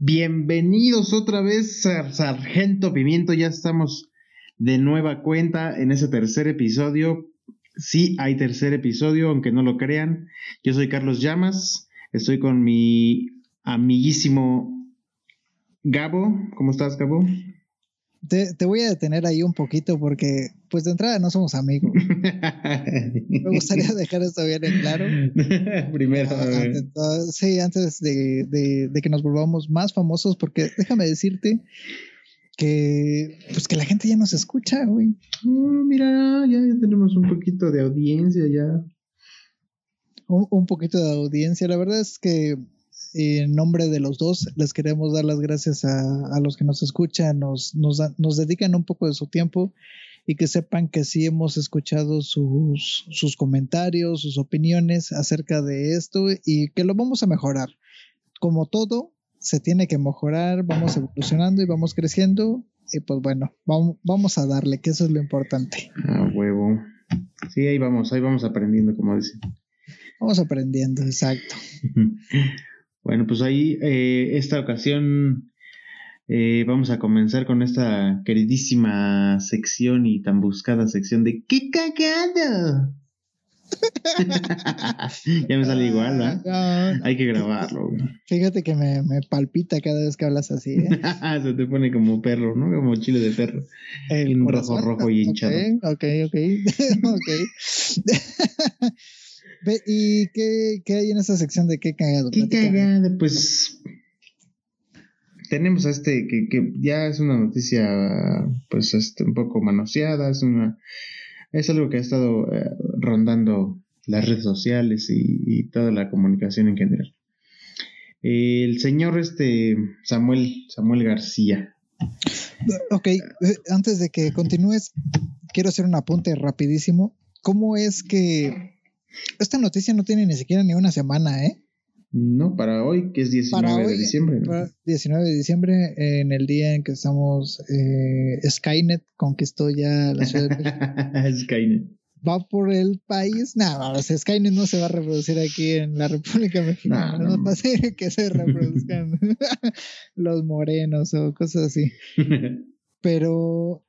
Bienvenidos otra vez, Sargento Pimiento. Ya estamos de nueva cuenta en ese tercer episodio. Sí, hay tercer episodio, aunque no lo crean. Yo soy Carlos Llamas. Estoy con mi amiguísimo Gabo. ¿Cómo estás, Gabo? Te, voy a detener ahí un poquito porque, pues de entrada no somos amigos. Me gustaría dejar esto bien en claro. Primero. sí, antes de, que nos volvamos más famosos, porque déjame decirte que, pues que la gente ya nos escucha, güey. Oh, mira, ya, tenemos un poquito de audiencia ya. un poquito de audiencia. La verdad es que en nombre de los dos, les queremos dar las gracias a, los que nos escuchan, nos, nos, nos, dedican un poco de su tiempo y que sepan que sí hemos escuchado sus, sus comentarios, sus opiniones acerca de esto y que lo vamos a mejorar. Como todo, se tiene que mejorar, vamos evolucionando y vamos creciendo y pues bueno, vamos, vamos a darle, que eso es lo importante. Ah, huevo. Sí, ahí vamos, ahí vamos aprendiendo, como dicen. Vamos aprendiendo, exacto. Bueno, pues ahí, eh, esta ocasión eh, vamos a comenzar con esta queridísima sección y tan buscada sección de ¡Qué cagado! ya me sale igual, ¿verdad? Hay que grabarlo. Fíjate que me, me, palpita cada vez que hablas así. ¿eh? Se te pone como perro, ¿no? Como chile de perro. El rojo, rojo y hinchado. Ok, ok, ok. ¿Y qué, hay en esa sección de qué cagado? Qué cagado, pues tenemos a este que, ya es una noticia pues este, un poco manoseada, es una es algo que ha estado eh, rondando las redes sociales y, toda la comunicación en general. El señor este Samuel Samuel García. Ok, eh, antes de que continúes, quiero hacer un apunte rapidísimo. ¿Cómo es que esta noticia no tiene ni siquiera ni una semana, ¿eh? No, para hoy, que es 19 de diciembre. 19 de diciembre, en el día en que estamos, eh, Skynet conquistó ya la ciudad de Skynet. Va por el país. Nada, no, Skynet no se va a reproducir aquí en la República Mexicana. No, va a ser que se reproduzcan los morenos o cosas así. Pero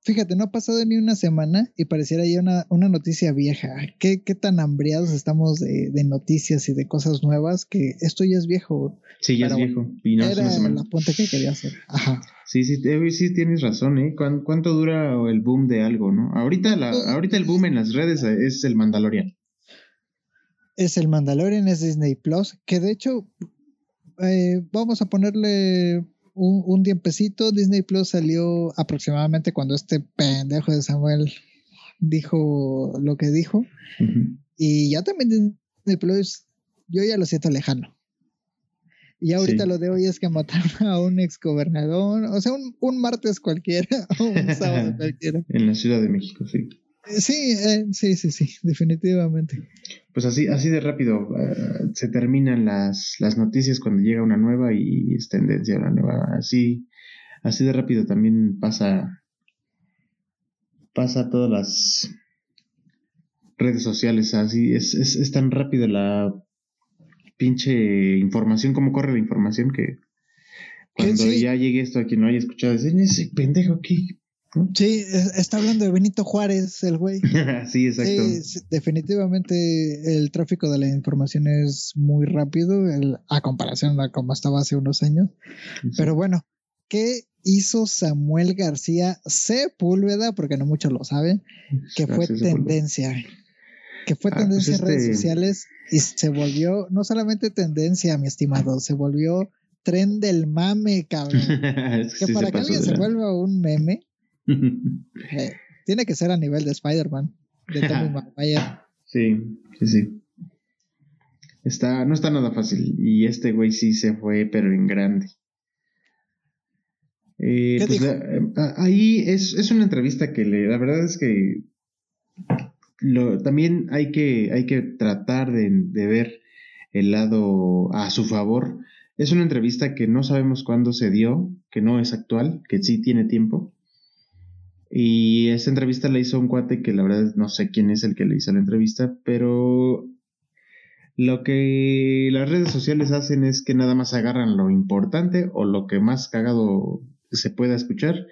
Fíjate, no ha pasado ni una semana y pareciera ya una, una noticia vieja. ¿Qué, ¿Qué, tan hambriados estamos de, de, noticias y de cosas nuevas que esto ya es viejo? Sí, ya es viejo. era la punta que quería hacer. Ajá. Sí, sí, sí tienes razón, ¿eh? ¿Cuánto, dura el boom de algo, no? Ahorita, la, pues, ahorita el boom en las redes es el Mandalorian. Es el Mandalorian, es Disney Plus, que de hecho, eh, vamos a ponerle un, un tiempecito, Disney Plus salió aproximadamente cuando este pendejo de Samuel dijo lo que dijo. Y ya también Disney Plus, yo ya lo siento lejano. Y ahorita lo de hoy es que mataron a un ex gobernador, o sea, un, un martes cualquiera, o un sábado cualquiera. En la Ciudad de México, sí. Sí, eh, sí, sí, sí, definitivamente. Pues así, así de rápido eh, se terminan las, las noticias cuando llega una nueva y es tendencia a una nueva. Así, así de rápido también pasa, pasa todas las redes sociales. Así es, es, es tan rápido la pinche información, como corre la información que cuando ya llegue esto a quien no haya escuchado, dicen ese pendejo que Sí, está hablando de Benito Juárez, el güey. sí, exacto. definitivamente el tráfico de la información es muy rápido a comparación a como estaba hace unos años. Pero bueno, ¿qué hizo Samuel García Sepúlveda? Porque no muchos lo saben, que fue tendencia. Que fue ah, pues tendencia en redes este sociales y se volvió no solamente tendencia, mi estimado, se volvió tren del mame, cabrón. que, para que alguien se vuelva un meme, eh, tiene que ser a nivel de Spider-Man, de Sí, sí, sí. Está, no está nada fácil. Y este güey sí se fue, pero en grande. Eh, pues, eh, ahí es, es, una entrevista que le, la verdad es que lo, también hay que, hay que tratar de, de, ver el lado a su favor. Es una entrevista que no sabemos cuándo se dio, que no es actual, que sí tiene tiempo. Y esta entrevista la hizo un cuate que la verdad no sé quién es el que le hizo la entrevista, pero Lo que las redes sociales hacen es que nada más agarran lo importante o lo que más cagado se pueda escuchar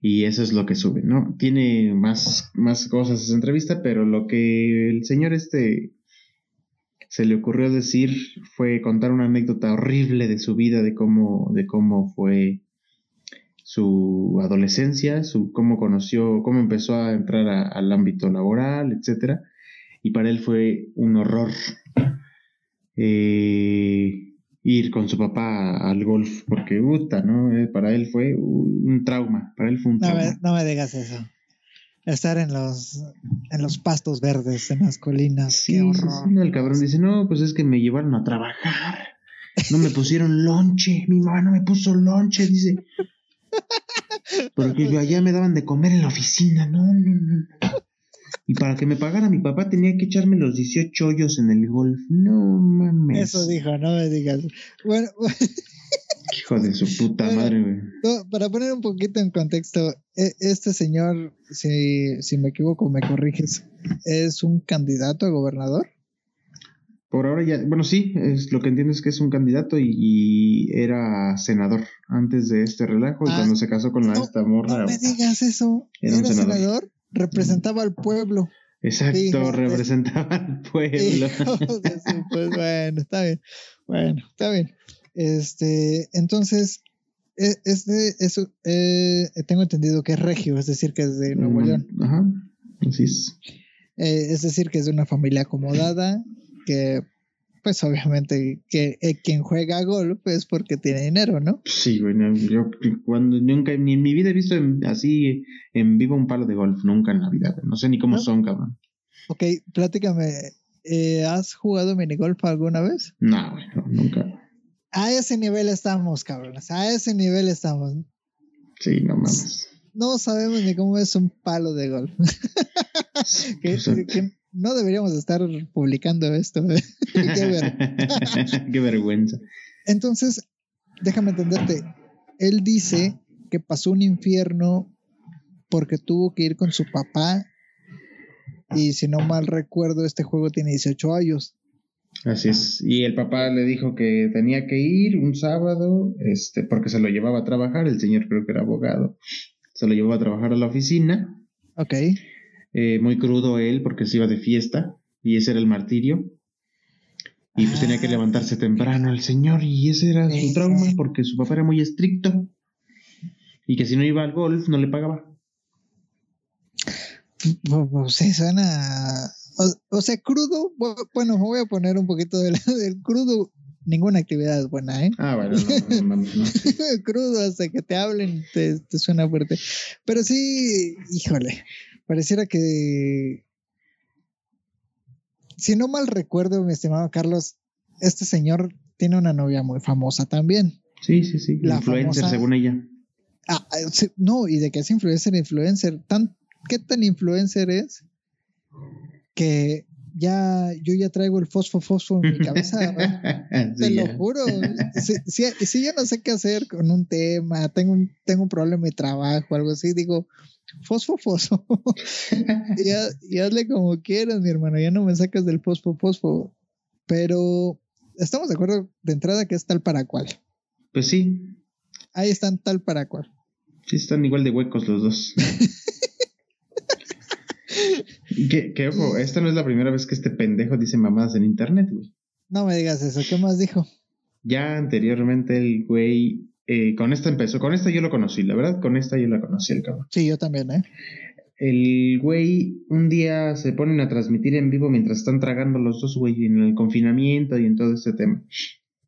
y eso es lo que sube, ¿no? Tiene más, más cosas esa entrevista, pero lo que el señor este se le ocurrió decir fue contar una anécdota horrible de su vida, de cómo, de cómo fue su adolescencia, su cómo conoció, cómo empezó a entrar al ámbito laboral, etcétera, y para él fue un horror eh, ir con su papá al golf, porque puta, ¿no? Eh, para él fue un trauma, para él fue un no trauma. Me, no me digas eso estar en los en los pastos verdes, en las colinas. Sí, el cabrón dice, no, pues es que me llevaron a trabajar. No me pusieron lonche. Mi mamá no me puso lonche, dice. Porque yo allá me daban de comer en la oficina. No, no, no. Y para que me pagara mi papá tenía que echarme los 18 hoyos en el golf. No mames. Eso dijo, no me digas. Bueno, Hijo de su puta madre, güey. para poner un poquito en contexto, e, este señor, si, si me equivoco, me corriges, ¿es un candidato a gobernador? Por ahora ya, bueno, sí, es lo que entiendo es que es un candidato y, era senador antes de este relajo y ah, cuando se casó con la esta morra. No me digas eso. Era, senador. representaba al pueblo. Exacto, representaba al pueblo. pues bueno, está bien. Bueno, está bien. Este, entonces, e, este, eso, eh, tengo entendido que es regio, es decir, que es de Nuevo mm, León. Ajá, así es. Eh, es decir, que es de una familia acomodada, que pues obviamente que eh, quien juega golf es porque tiene dinero, ¿no? Sí, bueno, yo cuando nunca, ni en mi vida he visto así en vivo un palo de golf, nunca en la vida, no sé ni cómo son, cabrón. Ok, pláticame, ¿has jugado minigolf alguna vez? No, bueno, nunca. A ese nivel estamos, cabrones. A ese nivel estamos. Sí, no mames. No sabemos ni cómo es un palo de golf. Pues, que, no deberíamos estar publicando esto. Qué, vergüenza. Entonces, déjame entenderte. Él dice que pasó un infierno porque tuvo que ir con su papá. Y si no mal recuerdo, este juego tiene 18 años. Así es. Y el papá le dijo que tenía que ir un sábado, este, porque se lo llevaba a trabajar. El señor creo que era abogado. Se lo llevaba a trabajar a la oficina. Ok. Eh, muy crudo él porque se iba de fiesta y ese era el martirio. Y pues tenía que ah. levantarse temprano el señor y ese era su trauma porque su papá era muy estricto y que si no iba al golf no le pagaba. Pues suena o, sea, crudo, bueno, me voy a poner un poquito del, del crudo. Ninguna actividad es buena, ¿eh? Ah, bueno, no, no, crudo hasta que te hablen te, te suena fuerte. Pero sí, híjole, pareciera que. Si no mal recuerdo, mi estimado Carlos, este señor tiene una novia muy famosa también. Sí, sí, sí. La influencer, según ella. Ah, no, y de que es influencer, influencer. Tan, ¿Qué tan influencer es? que ya yo ya traigo el fosfo fosfo en mi cabeza, te lo juro. Si, si, yo no sé qué hacer con un tema, tengo un, tengo un problema de trabajo, algo así, digo, fosfo fosfo. y, hazle como quieras, mi hermano, ya no me sacas del fosfo fosfo. Pero estamos de acuerdo de entrada que es tal para cual. Pues sí. Ahí están tal para cual. Sí, están igual de huecos los dos. Que, ojo, esta no es la primera vez que este pendejo dice mamadas en internet, güey. No me digas eso, ¿qué más dijo? Ya anteriormente el güey, eh, con esta empezó, con esta yo lo conocí, la verdad, con esta yo la conocí el cabrón. Sí, yo también, ¿eh? El güey un día se ponen a transmitir en vivo mientras están tragando los dos, güey, en el confinamiento y en todo este tema.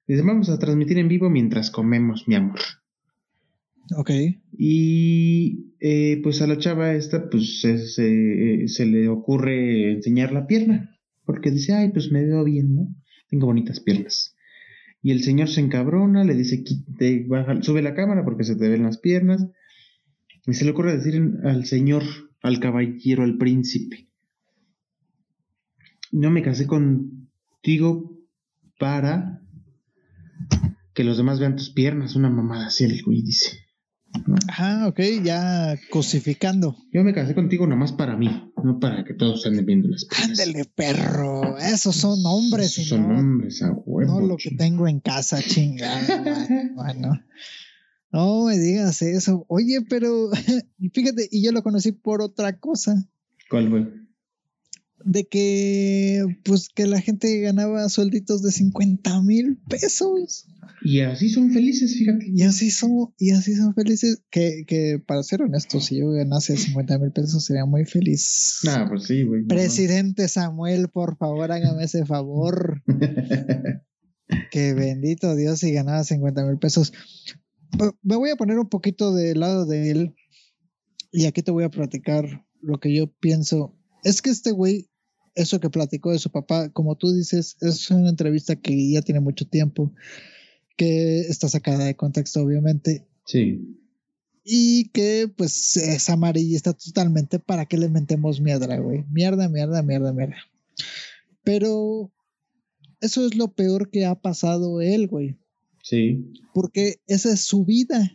Dice, vamos a transmitir en vivo mientras comemos, mi amor. Ok. Y eh, pues a la chava esta, pues se, se, le ocurre enseñar la pierna, porque dice, ay, pues me veo bien, ¿no? Tengo bonitas piernas. Y el señor se encabrona, le dice, baja, sube la cámara porque se te ven las piernas. Y se le ocurre decir al señor, al caballero, al príncipe, no me casé contigo para que los demás vean tus piernas, una mamada así el güey dice. Ah, ok, ya cosificando. Yo me casé contigo nomás para mí, no para que todos anden viendo las Ándele, perro. Esos son hombres. son hombres a huevo. No lo que tengo en casa, chingada. bueno. No me digas eso. Oye, pero fíjate, y yo lo conocí por otra cosa. ¿Cuál fue? De que, pues, que la gente ganaba suelditos de 50 mil pesos. Y así son felices, fíjate. Y así son, y así son felices. Que, que para ser honesto, si yo ganase 50 mil pesos sería muy feliz. Ah, pues sí, güey. Presidente Samuel, por favor, hágame ese favor. que bendito Dios si ganaba 50 mil pesos. Me voy a poner un poquito del lado de él. Y aquí te voy a platicar lo que yo pienso. Es que este güey eso que platicó de su papá, como tú dices, es una entrevista que ya tiene mucho tiempo, que está sacada de contexto, obviamente. Sí. Y que pues es amarillista totalmente para que le mentemos mierda, güey. Mierda, mierda, mierda, mierda. Pero eso es lo peor que ha pasado él, güey. Sí. Porque esa es su vida.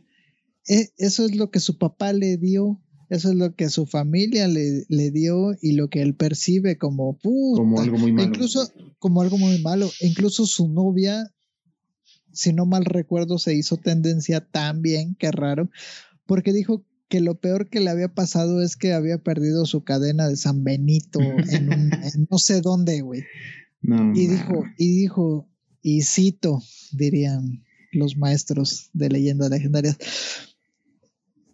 E, eso es lo que su papá le dio eso es lo que su familia le, le dio y lo que él percibe como como algo muy malo. Incluso como algo muy malo. Incluso su novia, si no mal recuerdo, se hizo tendencia también, qué raro, porque dijo que lo peor que le había pasado es que había perdido su cadena de San Benito en, no sé dónde, güey. y dijo, y dijo, y cito, dirían los maestros de leyendas legendarias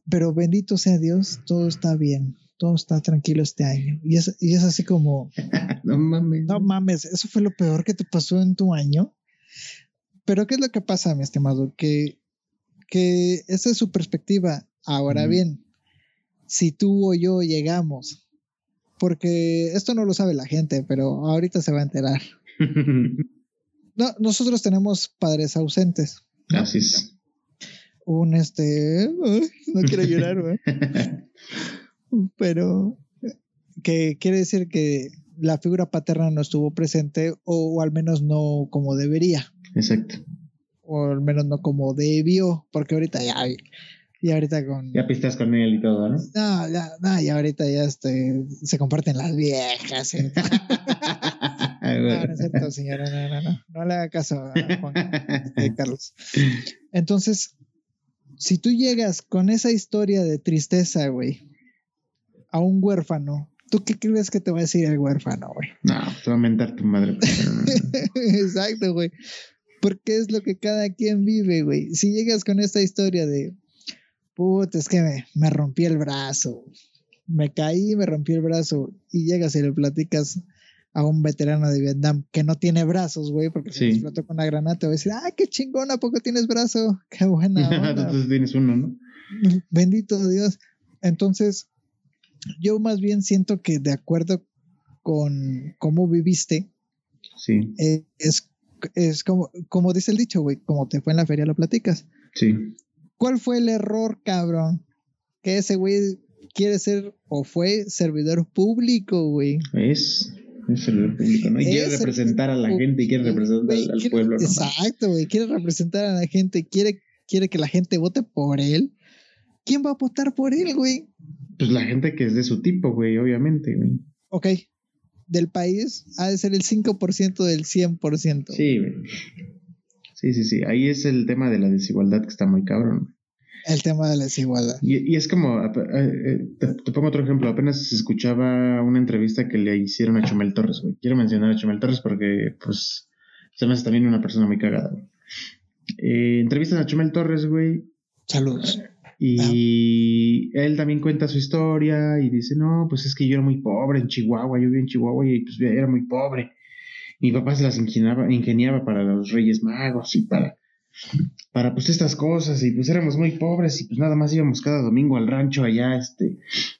pero bendito sea Dios, todo está bien, todo está tranquilo este año. Y es, y es así como... no mames. No mames, eso fue lo peor que te pasó en tu año. Pero ¿qué es lo que pasa, mi estimado? Que, que esa es su perspectiva. Ahora bien, si tú o yo llegamos, porque esto no lo sabe la gente, pero ahorita se va a enterar. no, nosotros tenemos padres ausentes. Así es un este, no quiero llorar, pero que quiere decir que la figura paterna no estuvo presente o, al menos no como debería. Exacto. O al menos no como debió, porque ahorita ya, y ahorita con... Ya pistas con él y todo, ¿no? No, ya, no, y ahorita ya este, se comparten las viejas. ¿eh? no, no es cierto, señora, no, no, no, no le haga caso a Juan este, Carlos. Entonces, si tú llegas con esa historia de tristeza, güey, a un huérfano, ¿tú qué crees que te va a decir el huérfano, güey? No, te va a mentar tu madre. Exacto, güey. Porque es lo que cada quien vive, güey. Si llegas con esta historia de, puta, es que me, me rompí el brazo, me caí, me rompí el brazo, y llegas y le platicas a un veterano de Vietnam que no tiene brazos, güey, porque se explotó con una granada, te va a decir, ¡ay, qué chingón! ¿A poco tienes brazo? ¡Qué buena onda! Entonces tienes uno, ¿no? Bendito Dios. Entonces, yo más bien siento que de acuerdo con cómo viviste, sí. Eh, es, es como, como dice el dicho, güey, como te fue en la feria lo platicas. Sí. ¿Cuál fue el error, cabrón? Que ese güey quiere ser o fue servidor público, güey. Es. Es el público, ¿no? Y quiere representar a la gente y quiere representar al, pueblo. ¿no? Exacto, güey. Quiere representar a la gente, quiere, quiere que la gente vote por él. ¿Quién va a votar por él, güey? Pues la gente que es de su tipo, güey, obviamente, güey. Ok. Del país ha de ser el 5% del 100%. Sí, güey. Sí, sí, sí. Ahí es el tema de la desigualdad que está muy cabrón. El tema de la desigualdad. Y, es como, eh, eh, te, pongo otro ejemplo, apenas se escuchaba una entrevista que le hicieron a Chumel Torres, güey. Quiero mencionar a Chumel Torres porque, pues, se me hace también una persona muy cagada, güey. Eh, entrevistan a Chumel Torres, güey. Saludos. Y él también cuenta su historia y dice, no, pues es que yo era muy pobre en Chihuahua, yo viví en Chihuahua y pues era muy pobre. Mi papá se las ingeniaba, ingeniaba para los Reyes Magos y para para pues estas cosas y pues éramos muy pobres y pues nada más íbamos cada domingo al rancho allá, este,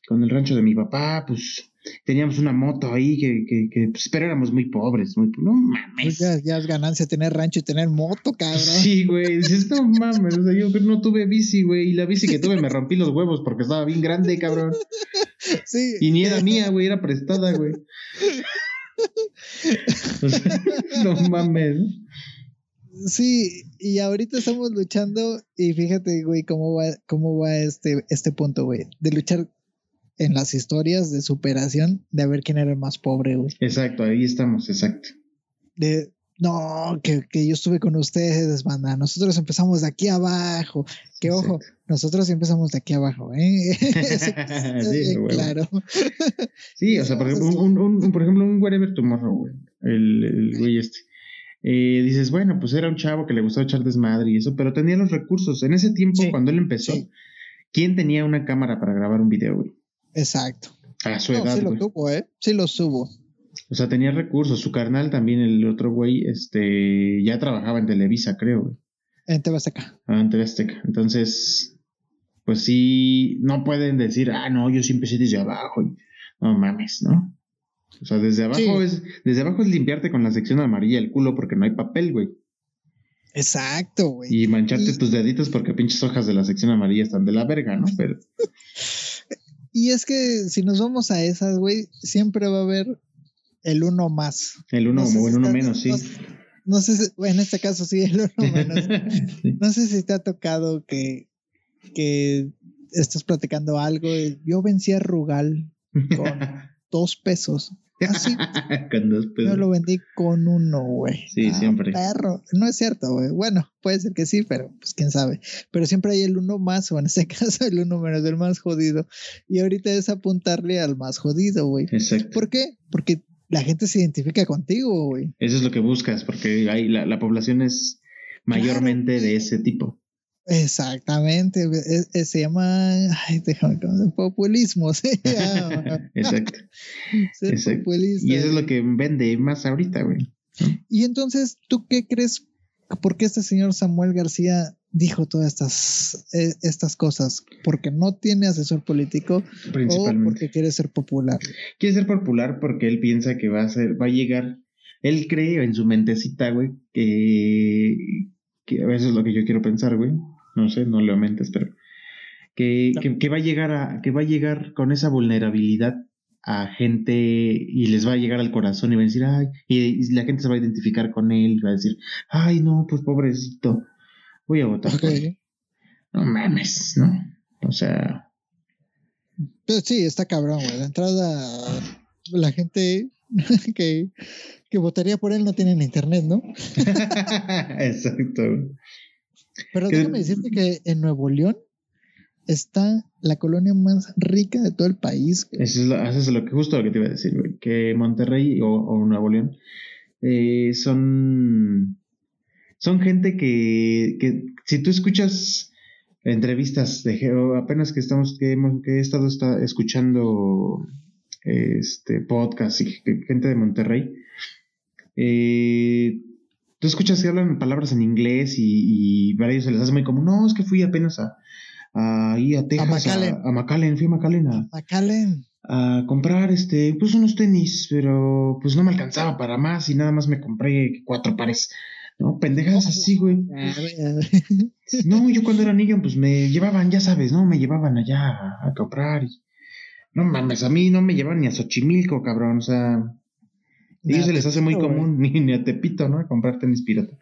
con el rancho de mi papá, pues teníamos una moto ahí que, que, que pues, pero éramos muy pobres, muy, no mames. Pues ya, ya, es ganancia tener rancho y tener moto, cabrón. Sí, güey, dices, no mames, o sea, yo no tuve bici, güey, y la bici que tuve me rompí los huevos porque estaba bien grande, cabrón. Sí. Y ni era mía, güey, era prestada, güey. no mames. Sí, y ahorita estamos luchando y fíjate, güey, cómo va, cómo va este, este punto, güey, de luchar en las historias de superación de ver quién era el más pobre, güey. Exacto, ahí estamos, exacto. De, no, que, yo estuve con ustedes, banda. Nosotros empezamos de aquí abajo. Que ojo, nosotros empezamos de aquí abajo, ¿eh? sí, claro. sí, o sea, por ejemplo, un, un, por ejemplo, un Wherever Tomorrow, güey. El, el güey este. Eh, dices, bueno, pues era un chavo que le gustaba echar desmadre y eso, pero tenía los recursos. En ese tiempo, cuando él empezó, ¿quién tenía una cámara para grabar un video, güey? Exacto. A su edad. Sí lo tuvo, ¿eh? Sí lo subo. O sea, tenía recursos. Su carnal también, el otro güey, este, ya trabajaba en Televisa, creo, güey. En TV Azteca. Ah, en TV Azteca. Entonces, pues sí, no pueden decir, ah, no, yo sí empecé desde abajo. no mames, ¿no? O sea, desde abajo es, desde abajo es limpiarte con la sección amarilla el culo porque no hay papel, güey. Exacto, güey. Y mancharte tus deditos porque pinches hojas de la sección amarilla están de la verga, ¿no? Pero. y es que si nos vamos a esas, güey, siempre va a haber el uno más. El uno o el uno menos, sí. No, sé si, en este caso sí, el uno menos. No sé si te ha tocado que, que estás platicando algo. Yo vencí a Rugal con dos pesos. Así. con dos pesos. Yo lo vendí con uno, güey. Sí, ah, siempre. Perro. No es cierto, güey. Bueno, puede ser que sí, pero pues quién sabe. Pero siempre hay el uno más, o en este caso el uno menos, del más jodido. Y ahorita es apuntarle al más jodido, güey. Exacto. ¿Por qué? Porque la gente se identifica contigo, güey. Eso es lo que buscas, porque hay, la, la población es mayormente de ese tipo. Exactamente, se llama, ay, déjame, populismo, se llama. Exacto. Y eso es lo que vende más ahorita, güey. Y entonces, ¿tú qué crees? ¿Por qué este señor Samuel García dijo todas estas, eh, estas cosas? ¿Porque no tiene asesor político o porque quiere ser popular? Quiere ser popular porque él piensa que va a ser, va a llegar, él cree en su mentecita, güey, que, que a veces es lo que yo quiero pensar, güey. No sé, no le aumentes, pero que, que, va a llegar a, que va a llegar con esa vulnerabilidad a gente y les va a llegar al corazón y va a decir, ay, y, la gente se va a identificar con él y va a decir, ay, no, pues pobrecito, voy a votar No mames, ¿no? O sea. Pero sí, está cabrón, güey. De entrada, la gente que, que votaría por él no tiene internet, ¿no? Exacto. Pero déjame decirte que en Nuevo León está la colonia más rica de todo el país. Eso es, lo, eso es lo que justo lo que te iba a decir, güey. Que Monterrey o, Nuevo León eh, son son gente que, que si tú escuchas entrevistas de apenas que estamos que hemos que he estado está, escuchando este podcast y gente de Monterrey eh, tú escuchas que hablan palabras en inglés y, para ellos se les hace muy como no es que fui apenas a, a, a Texas a McAllen. fui a McAllen a, a comprar este pues unos tenis pero pues no me alcanzaba para más y nada más me compré cuatro pares ¿no? Pendejas así, güey. No, yo cuando era niño, pues me llevaban, ya sabes, ¿no? Me llevaban allá a, comprar y... No mames, a mí no me llevan ni a Xochimilco, cabrón, o sea... A ellos se les hace muy común, ni, a Tepito, ¿no? A comprar tenis pirata.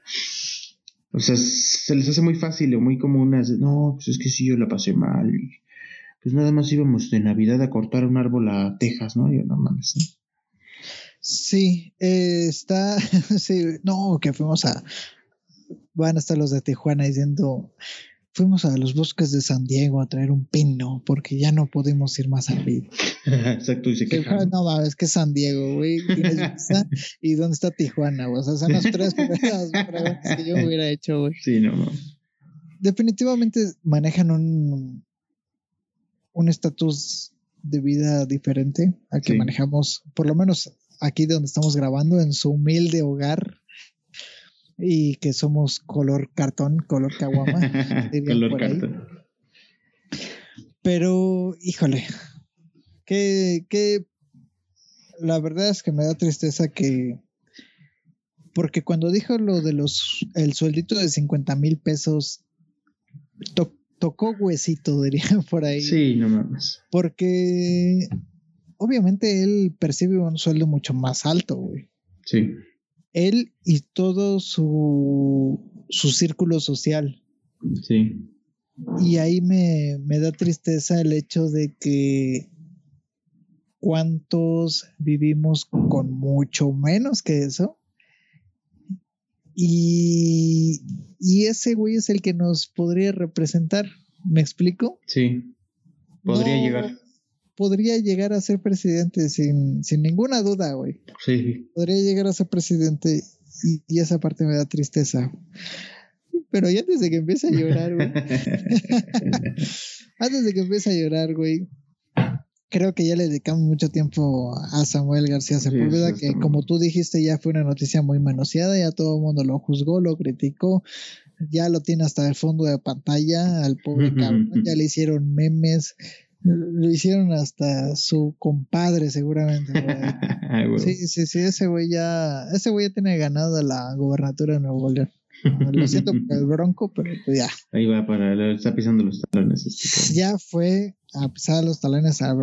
O sea, se les hace muy fácil o muy común. No, pues es que sí, yo la pasé mal. pues nada más íbamos de Navidad a cortar un árbol a Texas, ¿no? Yo, no mames, ¿no? Sí, eh, está, sí, no, que fuimos a, van a estar los de Tijuana diciendo, fuimos a los bosques de San Diego a traer un pino porque ya no podemos ir más arriba. Exacto, y se. No, es que San Diego, güey, ¿y dónde está Tijuana? O sea, son las tres primeras preguntas que yo hubiera hecho, güey. Sí, no, Definitivamente manejan un un estatus de vida diferente al que manejamos, por lo menos aquí donde estamos grabando, en su humilde hogar. Y que somos color cartón, color caguama. color cartón. Pero, híjole, que, que la verdad es que me da tristeza que porque cuando dijo lo de los el sueldito de 50 mil pesos tocó huesito dirían por ahí sí no mames porque obviamente él percibe un sueldo mucho más alto, güey. Sí. Él y todo su, su círculo social. Sí. Y ahí me, me da tristeza el hecho de que cuántos vivimos con mucho menos que eso. Y, y ese güey es el que nos podría representar. ¿Me explico? Sí. Podría llegar. Podría llegar a ser presidente sin, sin ninguna duda, güey. Sí. Podría llegar a ser presidente y, y esa parte me da tristeza. Pero ya antes de que empiece a llorar, güey. antes de que empiece a llorar, güey. Creo que ya le dedicamos mucho tiempo a Samuel García Sepúlveda, que como tú dijiste ya fue una noticia muy manoseada, ya todo el mundo lo juzgó, lo criticó, ya lo tiene hasta el fondo de pantalla al pobre cabrón, ya le hicieron memes, lo hicieron hasta su compadre seguramente. sí, sí, sí, ese güey ya, ese güey ya tiene ganado la gobernatura de Nuevo León. Lo siento por el bronco, pero pues ya. Ahí va para, está pisando los talones. Este ya fue a pisar los talones, a,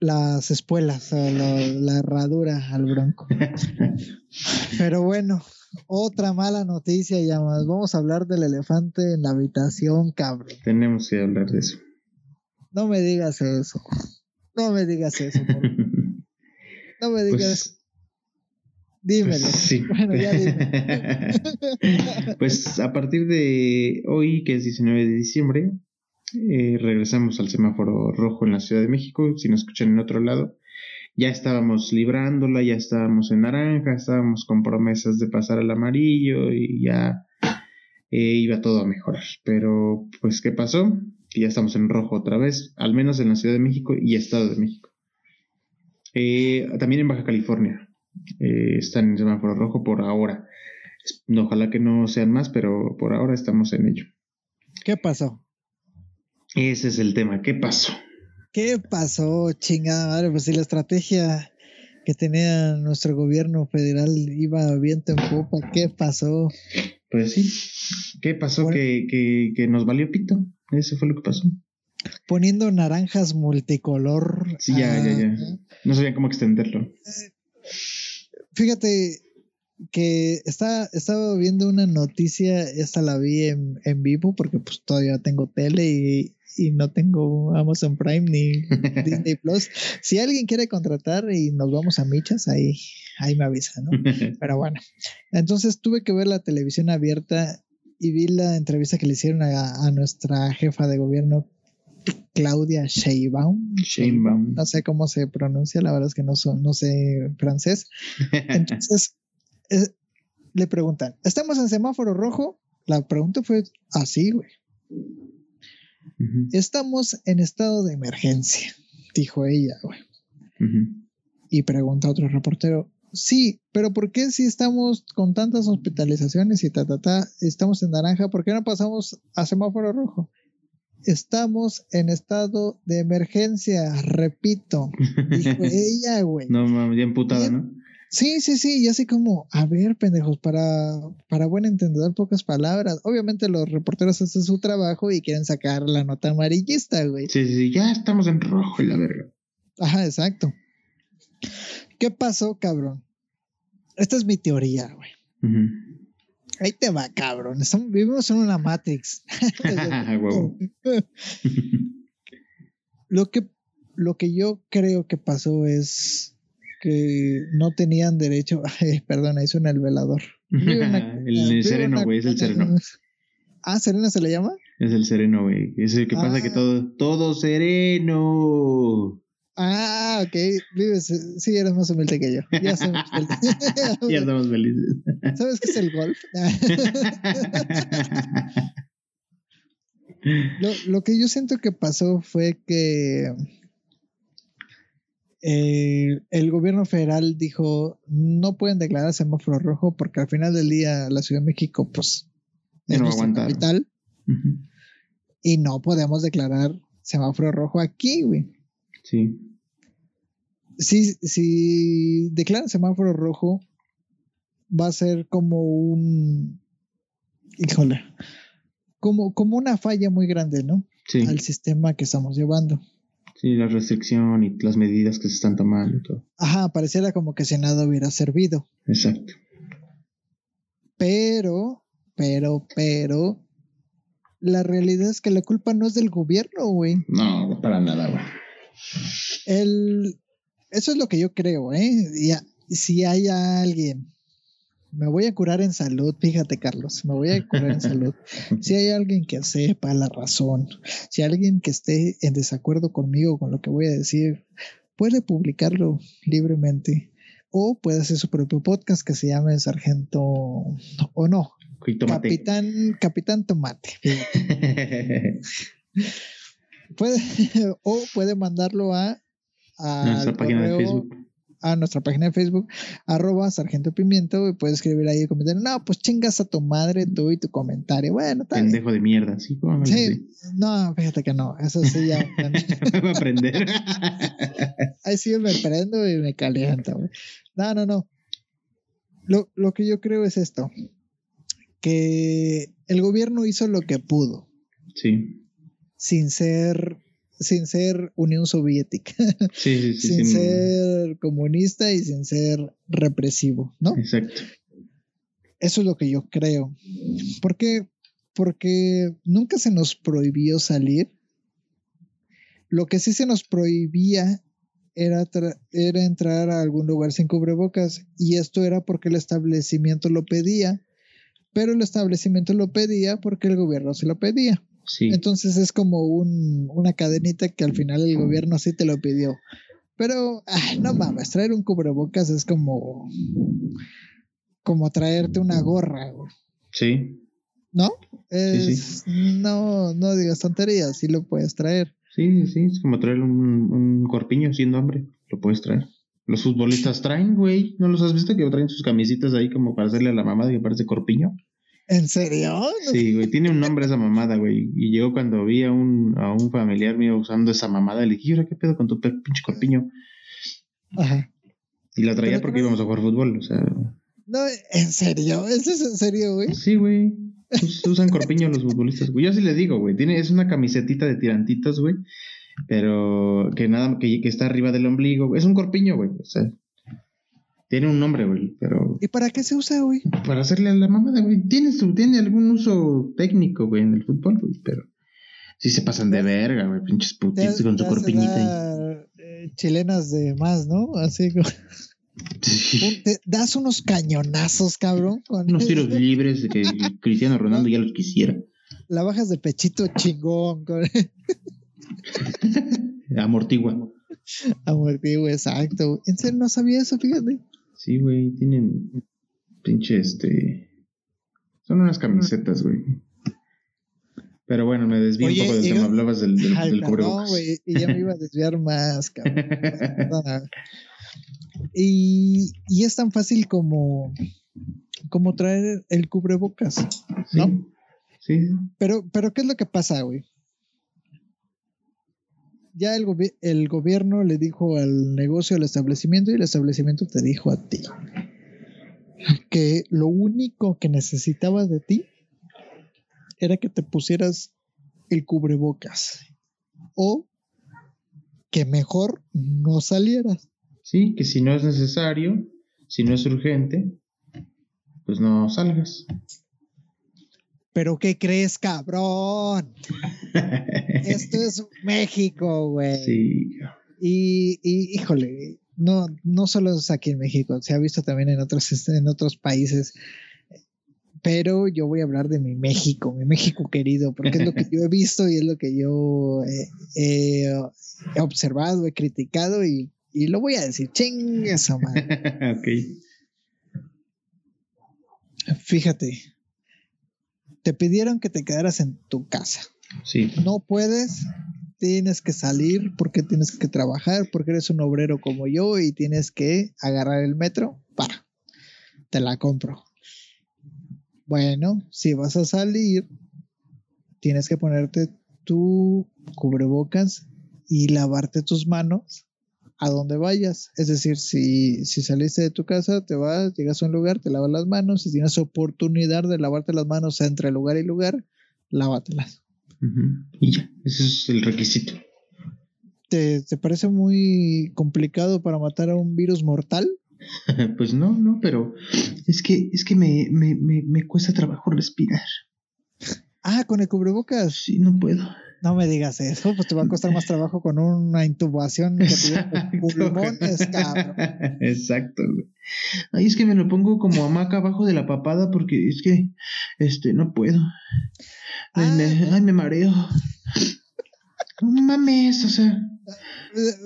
las espuelas, a la, la herradura al bronco. pero bueno, otra mala noticia ya más. Vamos a hablar del elefante en la habitación, cabrón. Tenemos que hablar de eso. No me digas eso. No me digas eso. Por... No me digas. Pues, Dímelo. Pues, sí. Bueno, ya pues a partir de hoy, que es 19 de diciembre, eh, regresamos al semáforo rojo en la Ciudad de México. Si nos escuchan en otro lado, ya estábamos librándola, ya estábamos en naranja, estábamos con promesas de pasar al amarillo y ya eh, iba todo a mejorar. Pero, pues, ¿qué pasó? Que ya estamos en rojo otra vez, al menos en la Ciudad de México y Estado de México. Eh, también en Baja California eh, están en semáforo rojo por ahora. Ojalá que no sean más, pero por ahora estamos en ello. ¿Qué pasó? Ese es el tema. ¿Qué pasó? ¿Qué pasó, chingada madre? Pues si la estrategia que tenía nuestro gobierno federal iba viento en popa, ¿qué pasó? Pues sí. ¿Qué pasó? Que, que, que nos valió pito. Eso fue lo que pasó poniendo naranjas multicolor. Sí, ya, ya, ya. No sabía cómo extenderlo. Eh, Fíjate que está, estaba viendo una noticia, esta la vi en, en vivo porque pues todavía tengo tele y, y no tengo Amazon Prime ni Disney Plus. Si alguien quiere contratar y nos vamos a michas, ahí, ahí me avisa, ¿no? Pero bueno, entonces tuve que ver la televisión abierta y vi la entrevista que le hicieron a, a nuestra jefa de gobierno, Claudia Sheinbaum. Sheinbaum. No sé cómo se pronuncia, la verdad es que no, no sé francés. Entonces, le preguntan, ¿estamos en semáforo rojo? La pregunta fue así, güey. Estamos en estado de emergencia, dijo ella, güey. Y pregunta a otro reportero, sí, pero ¿por qué si estamos con tantas hospitalizaciones y ta, ta, ta, estamos en naranja, ¿por qué no pasamos a semáforo rojo? Estamos en estado de emergencia, repito. Dijo ella, güey. No, mames, ya emputada, ¿no? Sí, sí, sí, y así como, a ver, pendejos, para, para buen entendedor, pocas palabras. Obviamente los reporteros hacen su trabajo y quieren sacar la nota amarillista, güey. Sí, sí, sí, ya estamos en rojo y la verga. Ajá, exacto. ¿Qué pasó, cabrón? Esta es mi teoría, güey. Ahí te va, cabrón. vivimos en una Matrix. lo, que, lo que yo creo que pasó es que no tenían derecho. perdón, ahí suena el velador. el, sereno, güey, es el sereno. Ah, ¿sereno se le llama? Es el sereno, güey. Es el que pasa que ah. todo, todo sereno. Ah, ok. Vives, sí, eres más humilde que yo. Ya somos felices. ya estamos felices. ¿Sabes qué es el golf? lo, lo, que yo siento que pasó fue que eh, el gobierno federal dijo no pueden declarar semáforo rojo porque al final del día la Ciudad de México, pues, es no nuestra capital. Y no podemos declarar semáforo rojo aquí, güey. Sí. Si, si declaran semáforo rojo, va a ser como un. Híjole. Como, como una falla muy grande, ¿no? Sí. Al sistema que estamos llevando. Sí, la restricción y las medidas que se están tomando y todo. Ajá, pareciera como que si nada hubiera servido. Exacto. Pero, pero, pero, la realidad es que la culpa no es del gobierno, güey. No, para nada, güey. El, eso es lo que yo creo, ¿eh? Ya, si hay alguien, me voy a curar en salud, fíjate, Carlos, me voy a curar en salud. Si hay alguien que sepa la razón, si hay alguien que esté en desacuerdo conmigo con lo que voy a decir, puede publicarlo libremente o puede hacer su propio podcast que se llame Sargento o no, Capitán, Capitán Tomate. puede, o puede mandarlo a, nuestra página de Facebook. A nuestra página de Facebook, arroba Sargento Pimiento, y puede escribir ahí y comentar, no, pues chingas a tu madre tú y tu comentario. Bueno, Pendejo de mierda, sí, sí. No, fíjate que no, eso sí ya. a aprender. ahí sí me prendo y me calienta, No, no, no. Lo, lo que yo creo es esto que el gobierno hizo lo que pudo. Sí. Sin ser sin ser Unión Soviética, sí, sí, sí, sin ser comunista y sin ser represivo, ¿no? Exacto. Eso es lo que yo creo. ¿Por qué? Porque nunca se nos prohibió salir. Lo que sí se nos prohibía era, era entrar a algún lugar sin cubrebocas y esto era porque el establecimiento lo pedía pero el establecimiento lo pedía porque el gobierno se lo pedía. Entonces es como una cadenita que al final el gobierno sí te lo pidió. Pero, no mames, traer un cubrebocas es como, como traerte una gorra. Sí. ¿No? No, no digas tonterías, sí lo puedes traer. Sí, sí, es como traer un, un corpiño siendo hombre, lo puedes traer. Los futbolistas traen, güey. ¿No los has visto que traen sus camisitas ahí como para hacerle a la mamada que parece corpiño? ¿En serio? Sí, güey, tiene un nombre esa mamada, güey. Y yo cuando vi a un, a un familiar mío usando esa mamada, le dije, ¿qué pedo con tu pinche corpiño? Ajá. Y la traía porque íbamos a jugar fútbol, o sea. No, ¿en serio? ¿Eso es en serio, güey? Sí, güey. Usan corpiño los futbolistas, güey. Yo sí le digo, güey. Tiene, es una camisetita de tirantitos, güey pero que nada, que, que está arriba del ombligo. Es un corpiño, güey. O sea, tiene un nombre, güey, pero... ¿Y para qué se usa, güey? Para hacerle a la mamada, güey. Tiene, su, tiene algún uso técnico, güey, en el fútbol, güey, pero... Sí se pasan de verga, güey, pinches putitos con su corpiñita. Eh, chilenas de más, ¿no? Así como... Te das unos cañonazos, cabrón. Con unos tiros libres que Cristiano Ronaldo ya los quisiera. La bajas de pechito chingón. Con... Amortigua. Amortigua, exacto. En serio, no sabía eso, fíjate. Sí, güey, tienen pinche este. Son unas camisetas, güey. Pero bueno, me desvío un poco del tema. Hablabas del, del, No, güey, y ya me iba a desviar más, cabrón. y, y es tan fácil como, como traer el cubrebocas, ¿no? Sí. Pero, pero, ¿qué es lo que pasa, güey? Ya el, el gobierno le dijo al negocio, al establecimiento, y el establecimiento te dijo a ti que lo único que necesitaba de ti era que te pusieras el cubrebocas o que mejor no salieras. Sí, que si no es necesario, si no es urgente, pues no salgas. Pero ¿qué crees, cabrón? Esto es México, güey. Sí. Y, híjole, no, no solo es aquí en México, se ha visto también en otros, en otros países. Pero yo voy a hablar de mi México, mi México querido, porque es lo que yo he visto y es lo que yo he observado, he criticado y, lo voy a decir, chingue esa madre. ok. Fíjate, te pidieron que te quedaras en tu casa. Sí. No puedes, tienes que salir porque tienes que trabajar, porque eres un obrero como yo y tienes que agarrar el metro. Para, te la compro. Bueno, si vas a salir, tienes que ponerte tu cubrebocas y lavarte tus manos a donde vayas. Es decir, si, si saliste de tu casa, te vas, llegas a un lugar, te lavas las manos. Si tienes oportunidad de lavarte las manos entre lugar y lugar, lávatelas. Y ya, ese es el requisito. ¿Te, parece muy complicado para matar a un virus mortal? pues no, no, pero es que, es que me, me, me, me cuesta trabajo respirar. Ah, con el cubrebocas. Sí, no puedo. No me digas eso, pues te va a costar más trabajo con una intubación que pulmones, cabrón. Exacto, güey. Ay, es que me lo pongo como hamaca abajo de la papada porque es que, este, no puedo. Ay, me, ah. ay, me mareo. No mames, o sea.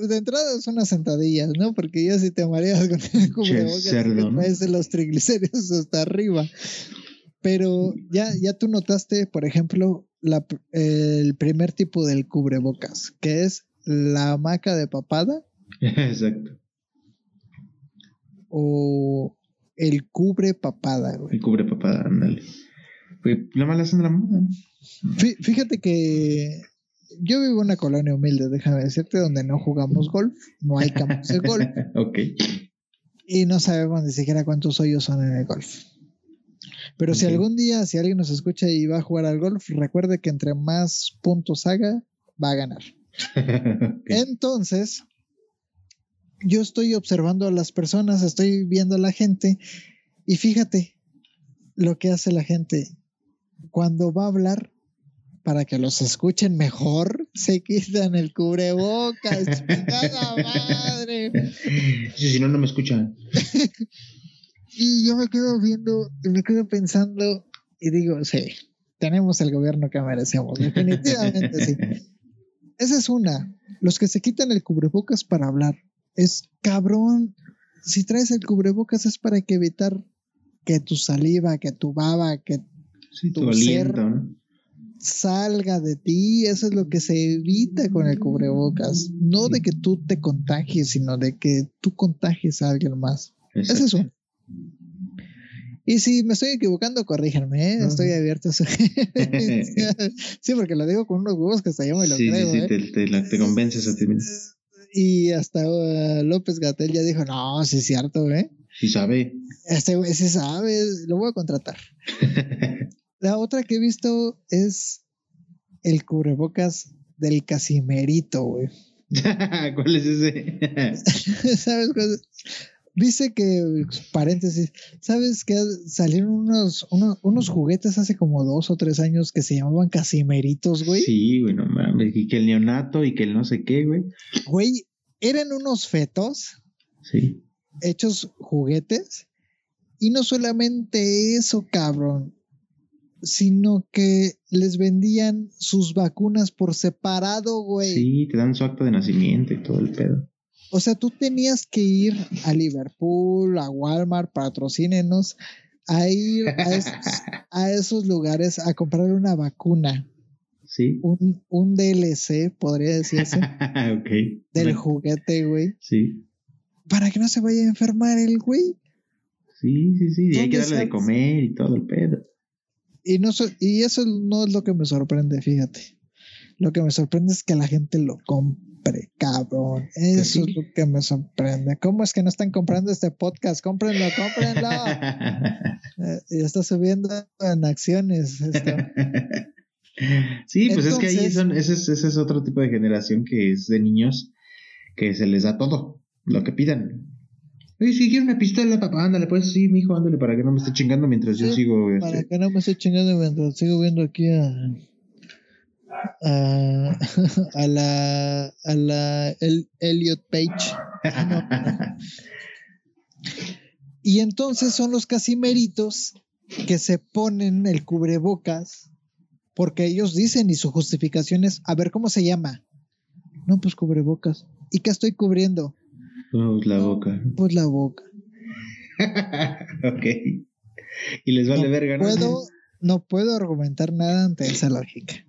De, entrada son unas sentadillas, ¿no? Porque ya si te mareas con el cubrebocas, cerdo, ¿no? los triglicéridos hasta arriba. Pero ya, ya tú notaste, por ejemplo, la, el primer tipo del cubrebocas, que es la hamaca de papada. Exacto. O el cubre papada, güey. El cubre papada, ándale. Pues la mala es la moda, Fíjate que yo vivo en una colonia humilde, déjame decirte, donde no jugamos golf, no hay campos de golf. ok. Y no sabemos ni siquiera cuántos hoyos son en el golf. Pero si algún día, si alguien nos escucha y va a jugar al golf, recuerde que entre más puntos haga, va a ganar. Entonces, yo estoy observando a las personas, estoy viendo a la gente y fíjate lo que hace la gente. Cuando va a hablar, para que los escuchen mejor, se quitan el cubrebocas. madre! si no, no me escuchan. Y yo me quedo viendo, me quedo pensando y digo, sí, tenemos el gobierno que merecemos, definitivamente sí. Esa es una. Los que se quitan el cubrebocas para hablar. Es cabrón. Si traes el cubrebocas es para que evitar que tu saliva, que tu baba, que tu, aliento, salga de ti. Eso es lo que se evita con el cubrebocas. No de que tú te contagies, sino de que tú contagies a alguien más. Ese es uno. Y si me estoy equivocando, corríjanme, ¿eh? estoy abierto a su... sí, porque lo digo con unos huevos que hasta yo me lo creo. Sí, sí, ¿eh? te, te, convences a ti mismo. Y hasta uh, López Gatel ya dijo, no, sí es cierto, ¿eh? Sí sabe. Este güey sí sabe, lo voy a contratar. La otra que he visto es el cubrebocas del Casimerito, güey. ¿Cuál es ese? ¿Sabes cuál Dice que, paréntesis, ¿sabes que salieron unos, unos, juguetes hace como dos o tres años que se llamaban casimeritos, güey? Sí, güey, no mames, y que el neonato y que el no sé qué, güey. Güey, eran unos fetos. Sí. Hechos juguetes. Y no solamente eso, cabrón, sino que les vendían sus vacunas por separado, güey. Sí, te dan su acto de nacimiento y todo el pedo. O sea, tú tenías que ir a Liverpool, a Walmart, patrocínenos, a ir a esos, lugares a comprar una vacuna. Sí. Un, un DLC, podría decirse. ok. Del juguete, güey. Sí. Para que no se vaya a enfermar el güey. Sí, sí, sí. Y hay que darle de comer y todo el pedo. Y, no y eso no es lo que me sorprende, fíjate. Lo que me sorprende es que la gente lo compra cabrón. Pues Eso es lo que me sorprende. ¿Cómo es que no están comprando este podcast? Cómprenlo, cómprenlo. eh, y está subiendo en acciones esto. Sí, pues es que ahí son, ese es, ese es otro tipo de generación que es de niños que se les da todo, lo que pidan. Oye, si quiero una pistola, papá, ándale, pues sí, mijo, ándale, para que no me esté chingando mientras yo sigo. Para este que no me esté chingando mientras sigo viendo aquí a a, a la, a la el, Elliot Page. y entonces son los casimeritos que se ponen el cubrebocas porque ellos dicen y su justificación es, a ver, ¿cómo se llama? No, pues cubrebocas. ¿Y qué estoy cubriendo? Pues la boca. Pues la boca. ok. Y les vale verga, ¿no? Puedo, no puedo argumentar nada ante esa lógica.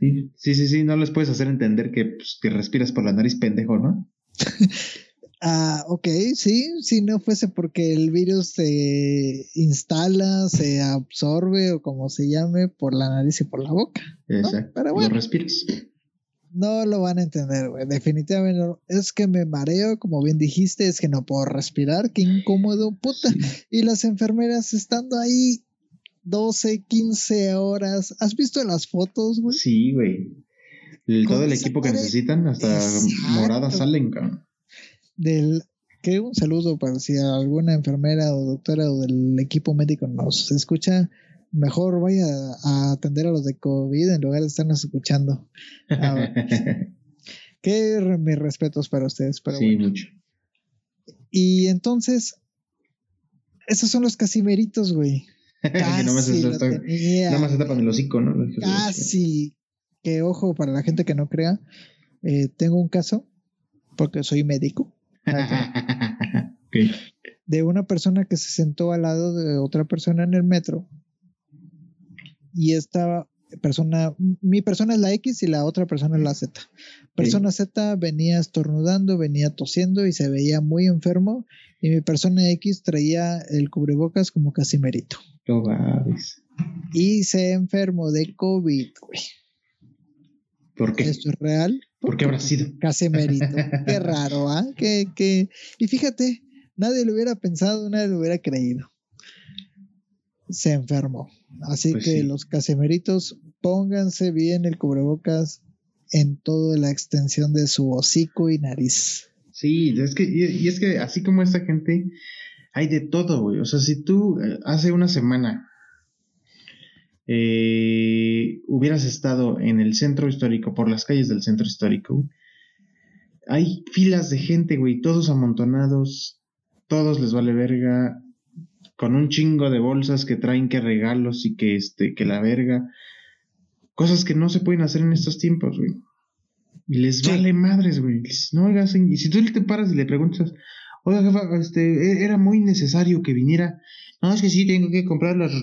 Sí, sí, sí, no les puedes hacer entender que, pues, que respiras por la nariz pendejo, ¿no? ah, ok, sí, si no fuese porque el virus se instala, se absorbe o como se llame por la nariz y por la boca. Exacto. Pero bueno. Lo respiras. No lo van a entender, güey. Definitivamente no. Es que me mareo, como bien dijiste, es que no puedo respirar, qué incómodo, puta. Y las enfermeras estando ahí 12, 15 horas. ¿Has visto las fotos, güey? Sí, güey. todo el equipo que necesitan, hasta moradas salen, cabrón. Del, que un saludo para si alguna enfermera o doctora o del equipo médico nos escucha, mejor vaya a atender a los de COVID en lugar de estarnos escuchando. que mis respetos para ustedes, pero sí, mucho. Y entonces, esos son los casimeritos, güey. No más tapan el hocico, ¿no? Casi. Que ojo, para la gente que no crea, eh, tengo un caso, porque soy médico. De una persona que se sentó al lado de otra persona en el metro. Y esta persona, mi persona es la X y la otra persona es la Z. Persona Z venía estornudando, venía tosiendo y se veía muy enfermo. Y mi persona X traía el cubrebocas como casimerito. Y se enfermó de COVID, güey. ¿Por qué? ¿Esto es real? ¿Por qué habrá sido? Casimerito. qué raro, ¿ah? ¿eh? Que, Y fíjate, nadie lo hubiera pensado, nadie lo hubiera creído. Se enfermó. Así pues que los casimeritos, pónganse bien el cubrebocas en toda la extensión de su hocico y nariz. Sí, es que, y, es que así como esta gente, hay de todo, güey. O sea, si tú eh, hace una semana eh, hubieras estado en el centro histórico, por las calles del centro histórico, hay filas de gente, güey, todos amontonados, todos les vale verga, con un chingo de bolsas que traen que regalos y que este, que la verga. Cosas que no se pueden hacer en estos tiempos, güey. Y les vale madres, güey. No, oigas, y si tú te paras y le preguntas, oiga, jefa, este, e-, era muy necesario que viniera. No, es que sí, tengo que comprar los,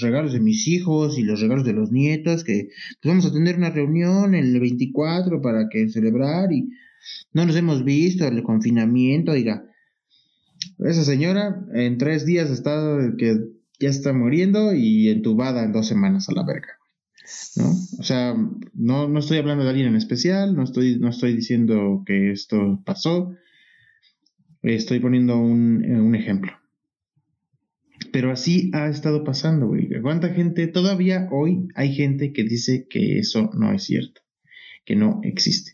regalos de mis hijos y los regalos de los nietos, que pues vamos a tener una reunión el 24 para que celebrar y no nos hemos visto, el confinamiento, oiga. Esa señora en tres días está que ya está muriendo y entubada en dos semanas a la verga. ¿No? O sea, no, no estoy hablando de alguien en especial, no estoy, no estoy diciendo que esto pasó, estoy poniendo un, un ejemplo. Pero así ha estado pasando, güey. ¿Cuánta gente, todavía hoy hay gente que dice que eso no es cierto, que no existe?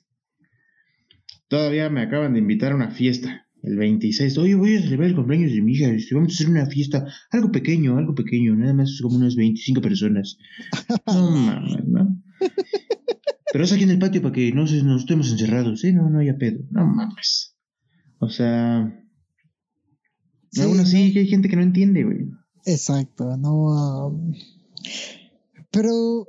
Todavía me acaban de invitar a una fiesta el 26, oye, voy a celebrar el cumpleaños de mi hija, este, vamos a hacer una fiesta, algo pequeño, algo pequeño, nada más como unas 25 personas. No mames, ¿no? Pero es aquí en el patio para que no nos estemos encerrados, ¿eh? No, no haya pedo, no mames. O sea, aún así hay gente que no entiende, güey. Exacto, no. Um, pero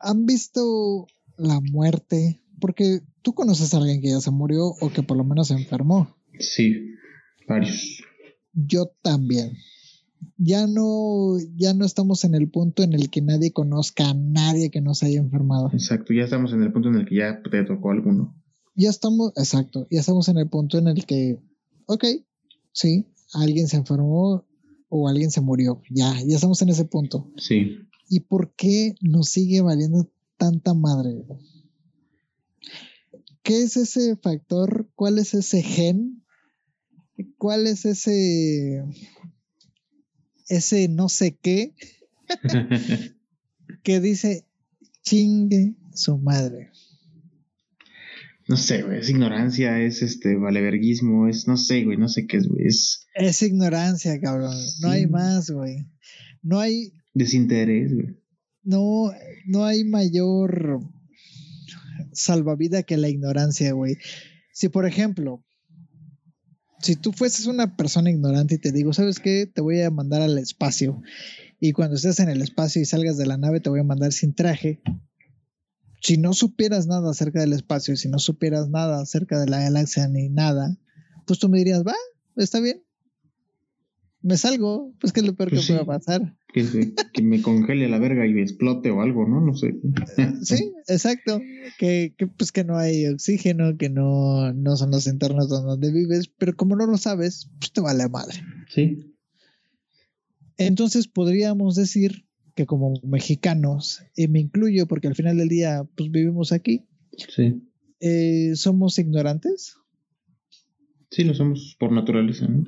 han visto la muerte, porque tú conoces a alguien que ya se murió o que por lo menos se enfermó. Sí, varios. Yo también. Ya no, ya no estamos en el punto en el que nadie conozca a nadie que no se haya enfermado. Exacto, ya estamos en el punto en el que ya te tocó alguno. Ya estamos, exacto, ya estamos en el punto en el que, ok, sí, alguien se enfermó o alguien se murió. Ya, ya estamos en ese punto. Sí. ¿Y por qué nos sigue valiendo tanta madre? ¿Qué es ese factor? ¿Cuál es ese gen? ¿Cuál es ese ese no sé qué que dice chingue su madre? No sé, güey, es ignorancia, es este valeverguismo, es no sé, güey, no sé qué es, güey, es es ignorancia, cabrón. No hay más, güey. No hay desinterés, güey. No no hay mayor salvavida que la ignorancia, güey. Si, por ejemplo, si tú fueses una persona ignorante y te digo, ¿sabes qué? Te voy a mandar al espacio. Y cuando estés en el espacio y salgas de la nave, te voy a mandar sin traje. Si no supieras nada acerca del espacio, si no supieras nada acerca de la galaxia ni nada, pues tú me dirías, va, está bien. Me salgo, pues que es lo peor que pues pueda pasar que, me congele la verga y me explote o algo, ¿no? No sé. Sí, exacto. Que, pues que no hay oxígeno, que no, no son los entornos donde vives, pero como no lo sabes, pues te vale madre. Sí. Entonces podríamos decir que como mexicanos, y me incluyo porque al final del día, pues vivimos aquí. Sí. Eh, ¿Somos ignorantes? Sí, lo somos por naturaleza, ¿no?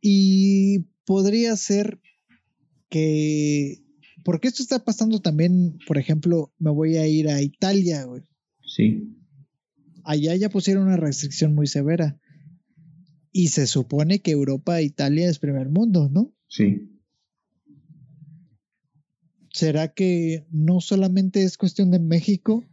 Y podría ser que, porque esto está pasando también, por ejemplo, me voy a ir a Italia, güey. Sí. allá ya pusieron una restricción muy severa. Y se supone que Europa e Italia es primer mundo, ¿no? Sí. ¿Será que no solamente es cuestión de México?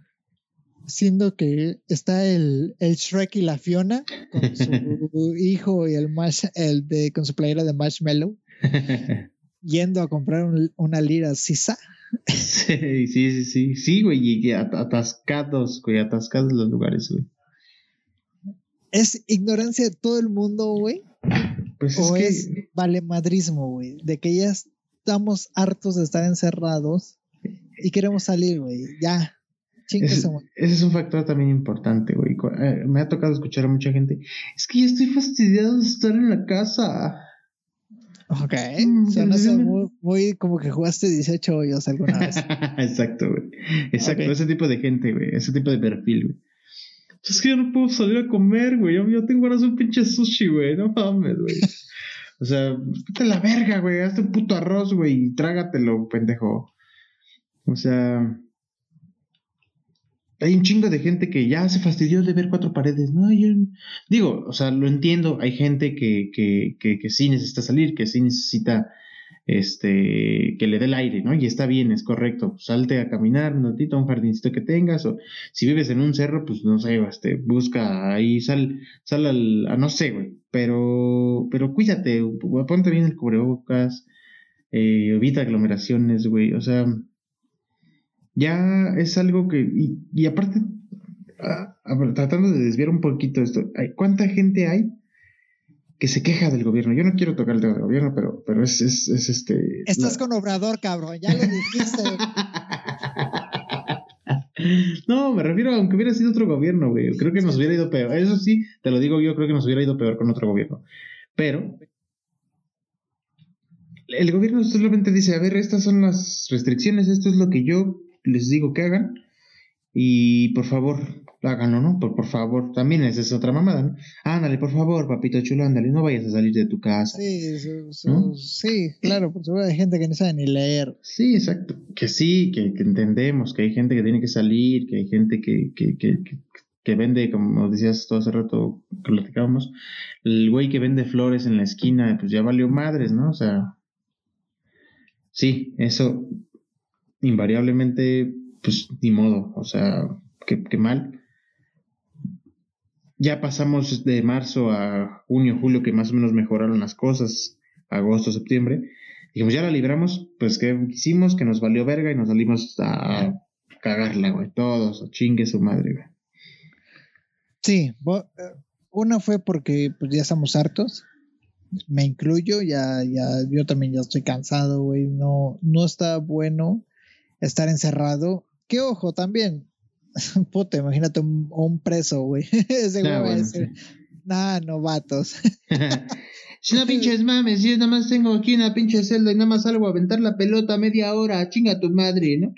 Siendo que está el, el Shrek y la Fiona con su hijo y el, el de, con su playera de Marshmallow yendo a comprar una lira sisa. Sí, sí, sí, sí, sí, güey, y atascados, güey, atascados los lugares, güey. ¿Es ignorancia de todo el mundo, güey? Pues ¿O es, valemadrismo, güey? De que ya estamos hartos de estar encerrados y queremos salir, güey. Ya. Ese, ese, es un factor también importante, güey. Eh, me ha tocado escuchar a mucha gente. Es que ya estoy fastidiado de estar en la casa. Ok. Mm, Suena muy, como que jugaste 18 hoyos alguna vez. Exacto, güey. Exacto, ese tipo de gente, güey. Ese tipo de perfil, güey. Es que yo no puedo salir a comer, güey. Yo, tengo ganas de un pinche sushi, güey. No mames, güey. O sea, vete la verga, güey. Hazte un puto arroz, güey, y trágatelo, pendejo. O sea, hay un chingo de gente que ya se fastidió de ver cuatro paredes. No, yo digo, o sea, lo entiendo. Hay gente que, que, que, que sí necesita salir, que sí necesita este, que le dé el aire, ¿no? Y está bien, es correcto. salte a caminar un ratito un jardincito que tengas, o si vives en un cerro, pues no sé, este, busca ahí, sal, sal al, a no sé, güey. Pero, pero cuídate, ponte bien el cubrebocas, eh, evita aglomeraciones, güey. O sea, ya es algo que, y, y aparte, ah, tratando de desviar un poquito esto, ¿cuánta gente hay que se queja del gobierno? Yo no quiero tocar el tema del gobierno, pero, pero es, es, es este... Estás con Obrador, cabrón, ya lo dijiste. no, me refiero a aunque hubiera sido otro gobierno, güey. Creo que nos hubiera ido peor. Eso sí, te lo digo yo, creo que nos hubiera ido peor con otro gobierno. Pero el gobierno solamente dice, a ver, estas son las restricciones, esto es lo que yo les digo que hagan y por favor, háganlo, ¿no? Por, por favor, también esa es otra mamada, ¿no? Ándale, por favor, papito chulo, ándale, no vayas a salir de tu casa. Sí, sí, claro, porque hay gente que no sabe ni leer. Sí, exacto, que sí, que, entendemos, que hay gente que tiene que salir, que hay gente que, que, que, que vende, como decías todo hace rato que platicábamos, el güey que vende flores en la esquina, pues ya valió madres, ¿no? O sea, sí, eso invariablemente, pues ni modo, o sea, qué, mal. Ya pasamos de marzo a junio, julio, que más o menos mejoraron las cosas, agosto, septiembre. Dijimos, ya la libramos, pues que hicimos, que nos valió verga y nos salimos a cagarla, güey, todos, o chingue su madre, güey. Sí, eh, una fue porque pues ya estamos hartos, me incluyo, ya, ya, yo también ya estoy cansado, güey, no, no está bueno estar encerrado. Que ojo, también, puta, imagínate un, preso, güey. Ese güey va a decir, nah, novatos. si no pinches mames, yo nada más tengo aquí una pinche celda y nada más salgo a aventar la pelota media hora, chinga tu madre, ¿no?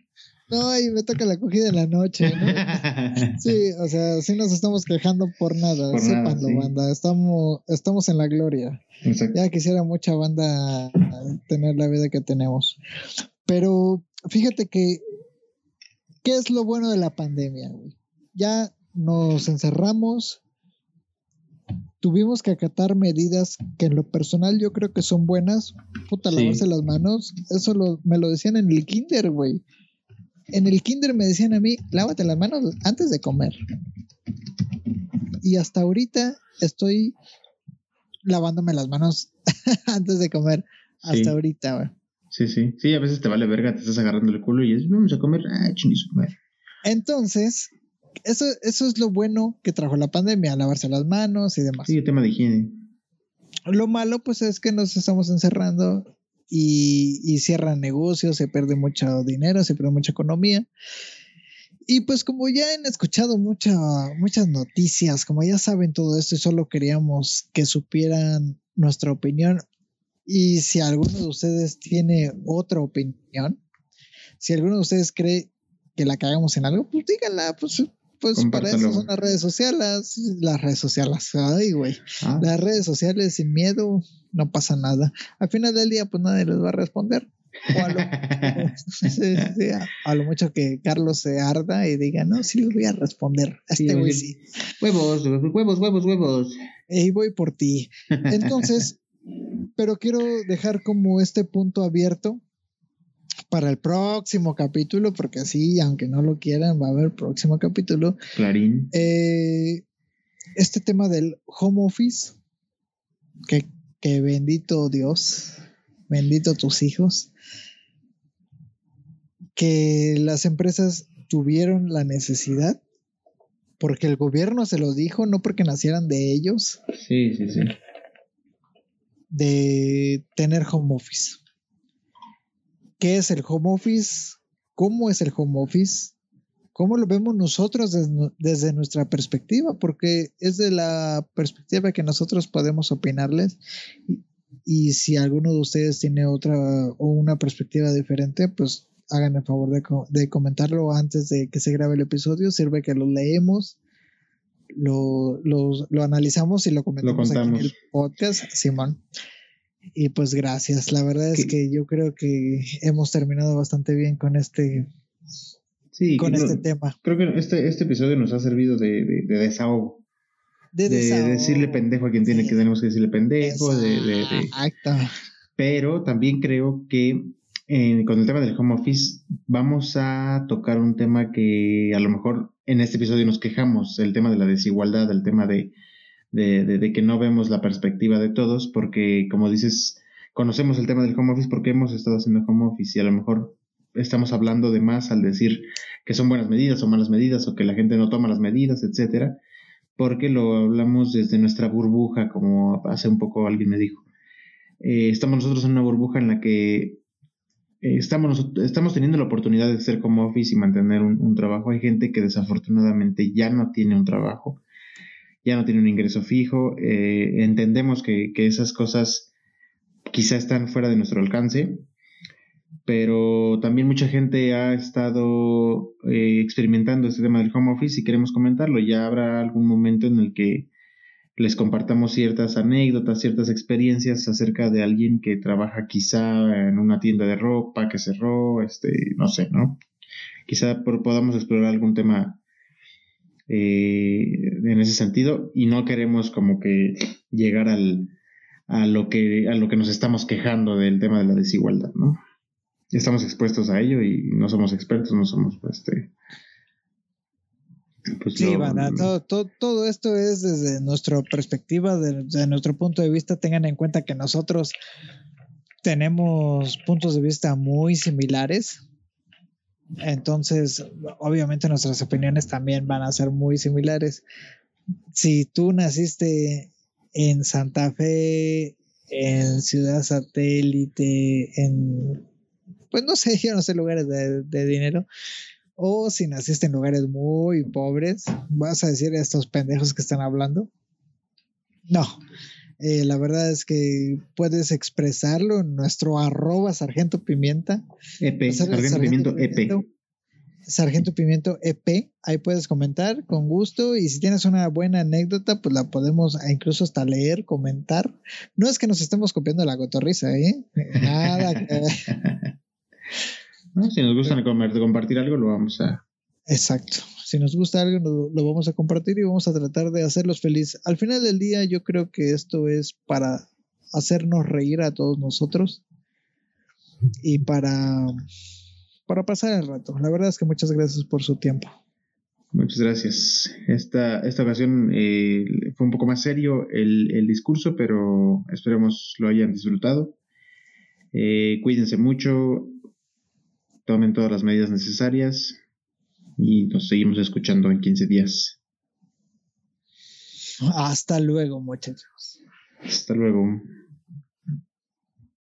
No, y me toca la cogida en la noche, ¿no? sí, o sea, sí nos estamos quejando por nada, sépanlo, banda, estamos, estamos en la gloria. Ya quisiera mucha banda tener la vida que tenemos. Pero fíjate que, ¿qué es lo bueno de la pandemia? Ya nos encerramos, tuvimos que acatar medidas que en lo personal yo creo que son buenas. Puta, lavarse las manos. Eso me lo decían en el kinder, güey. En el kinder me decían a mí, lávate las manos antes de comer. Y hasta ahorita estoy lavándome las manos antes de comer. Hasta ahorita, güey. Sí, sí. Sí, a veces te vale verga, te estás agarrando el culo y es, vamos a comer, ah, madre. Entonces, eso, eso es lo bueno que trajo la pandemia, lavarse las manos y demás. Sí, el tema de higiene. Lo malo, pues, es que nos estamos encerrando y, y cierran negocios, se pierde mucho dinero, se pierde mucha economía. Y pues como ya han escuchado mucha, muchas noticias, como ya saben todo esto y solo queríamos que supieran nuestra opinión, y si alguno de ustedes tiene otra opinión, si alguno de ustedes cree que la cagamos en algo, pues díganla, pues, pues para eso son las redes sociales, las redes sociales, ay güey, las redes sociales sin miedo, no pasa nada. Al final del día, pues nadie les va a responder. a, lo, mucho que Carlos se arda y diga, no, sí le voy a responder. A este güey sí. Huevos, huevos, huevos, huevos. Y voy por ti. Entonces, pero quiero dejar como este punto abierto para el próximo capítulo, porque así, aunque no lo quieran, va a haber próximo capítulo. Clarín. Eh, este tema del home office, que, que bendito Dios, bendito tus hijos, que las empresas tuvieron la necesidad, porque el gobierno se lo dijo, no porque nacieran de ellos. Sí, sí, sí. De tener home office. ¿Qué es el home office? ¿Cómo es el home office? ¿Cómo lo vemos nosotros desde, nuestra perspectiva? Porque es de la perspectiva que nosotros podemos opinarles. Y, si alguno de ustedes tiene otra o una perspectiva diferente, pues hagan el favor de, comentarlo antes de que se grabe el episodio. Sirve que lo leemos, lo, analizamos y lo comentamos aquí en el podcast, Simón. Y pues gracias. La verdad es que yo creo que hemos terminado bastante bien con este sí, con este tema. Creo que este, este episodio nos ha servido de, de, desahogo. De, decirle pendejo a quien tiene que tenemos que decirle pendejo. De, Pero también creo que eh, con el tema del home office vamos a tocar un tema que a lo mejor en este episodio nos quejamos, el tema de la desigualdad, el tema de, de, que no vemos la perspectiva de todos, porque como dices, conocemos el tema del home office porque hemos estado haciendo home office y a lo mejor estamos hablando de más al decir que son buenas medidas o malas medidas o que la gente no toma las medidas, etcétera, porque lo hablamos desde nuestra burbuja, como hace un poco alguien me dijo. Eh, estamos nosotros en una burbuja en la que eh, estamos, estamos teniendo la oportunidad de hacer home office y mantener un, trabajo. Hay gente que desafortunadamente ya no tiene un trabajo ya no tiene un ingreso fijo. Eh, entendemos que, esas cosas quizá están fuera de nuestro alcance, pero también mucha gente ha estado eh, experimentando este tema del home office y queremos comentarlo. Ya habrá algún momento en el que les compartamos ciertas anécdotas, ciertas experiencias acerca de alguien que trabaja quizá en una tienda de ropa que cerró, este, no sé, ¿no? Quizá podamos explorar algún tema eh, en ese sentido y no queremos como que llegar al, a, lo que, a lo que nos estamos quejando del tema de la desigualdad, ¿no? Estamos expuestos a ello y no somos expertos, no somos este, pues sí, todo, todo, esto es desde nuestra perspectiva, desde nuestro punto de vista. Tengan en cuenta que nosotros tenemos puntos de vista muy similares. Entonces, obviamente nuestras opiniones también van a ser muy similares. Si tú naciste en Santa Fe, en Ciudad Satélite, en, pues no sé, yo no sé lugares de, dinero, o si naciste en lugares muy pobres, vas a decir a estos pendejos que están hablando. No, eh, la verdad es que puedes expresarlo en nuestro arroba sargento pimienta. EP, sargento, pimiento EP. Sargento Pimiento EP, ahí puedes comentar con gusto y si tienes una buena anécdota, pues la podemos incluso hasta leer, comentar. No es que nos estemos copiando la gotorriza, ¿eh? Nada. si nos gusta compartir algo, lo vamos a... Exacto. Si nos gusta algo, lo vamos a compartir y vamos a tratar de hacerlos felices. Al final del día, yo creo que esto es para hacernos reír a todos nosotros y para, para pasar el rato. La verdad es que muchas gracias por su tiempo. Muchas gracias. Esta, esta ocasión eh, fue un poco más serio el, el, discurso, pero esperemos lo hayan disfrutado. Eh, cuídense mucho, tomen todas las medidas necesarias y nos seguimos escuchando en 15 días. Hasta luego, muchachos. Hasta luego.